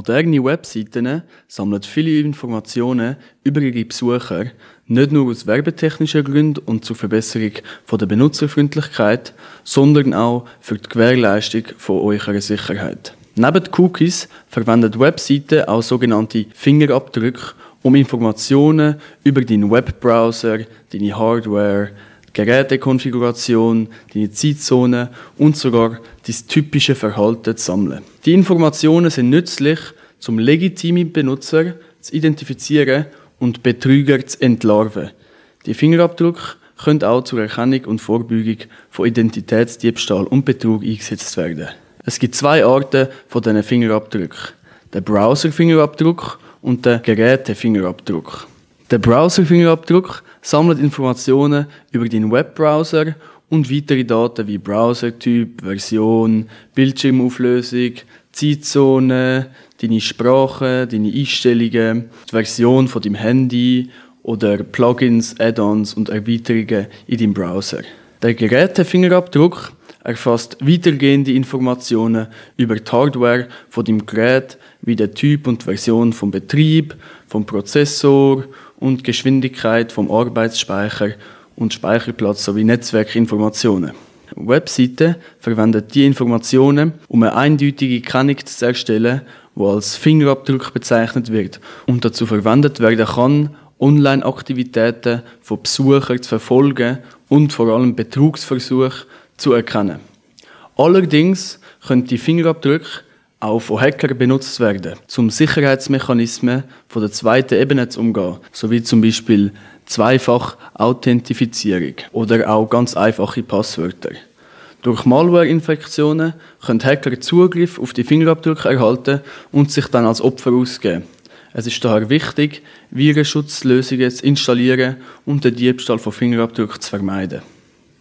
Moderne Webseiten sammeln viele Informationen über ihre Besucher, nicht nur aus werbetechnischen Gründen und zur Verbesserung der Benutzerfreundlichkeit, sondern auch für die Gewährleistung von eurer Sicherheit. Neben Cookies verwendet Webseiten auch sogenannte Fingerabdrücke, um Informationen über deinen Webbrowser, deine Hardware, Gerätekonfiguration, deine Zeitzone und sogar dein typische Verhalten zu sammeln. Die Informationen sind nützlich, um legitime Benutzer zu identifizieren und Betrüger zu entlarven. Die Fingerabdrücke können auch zur Erkennung und Vorbeugung von Identitätsdiebstahl und Betrug eingesetzt werden. Es gibt zwei Arten von diesen Fingerabdrücken. Der Browser-Fingerabdruck und der Geräte-Fingerabdruck. Der Browser-Fingerabdruck sammelt Informationen über deinen Webbrowser und weitere Daten wie Browsertyp, Version, Bildschirmauflösung, Zeitzone, deine Sprache, deine Einstellungen, die Version von deinem Handy oder Plugins, Add-ons und Erweiterungen in deinem Browser. Der Gerätefingerabdruck erfasst weitergehende Informationen über die Hardware von deinem Gerät, wie der Typ und Version vom Betrieb, vom Prozessor und Geschwindigkeit vom Arbeitsspeicher und Speicherplatz sowie Netzwerkinformationen. Webseiten verwenden diese Informationen, um eine eindeutige Kennung zu erstellen, die als Fingerabdruck bezeichnet wird und dazu verwendet werden kann, Online-Aktivitäten von Besuchern zu verfolgen und vor allem Betrugsversuche zu erkennen. Allerdings können die Fingerabdrücke auch von Hackern benutzt werden, um Sicherheitsmechanismen von der zweiten Ebene zu umgehen, sowie zum Beispiel Zweifach-Authentifizierung oder auch ganz einfache Passwörter. Durch Malware-Infektionen können Hacker Zugriff auf die Fingerabdrücke erhalten und sich dann als Opfer ausgeben. Es ist daher wichtig, Virenschutzlösungen zu installieren und den Diebstahl von Fingerabdrücken zu vermeiden.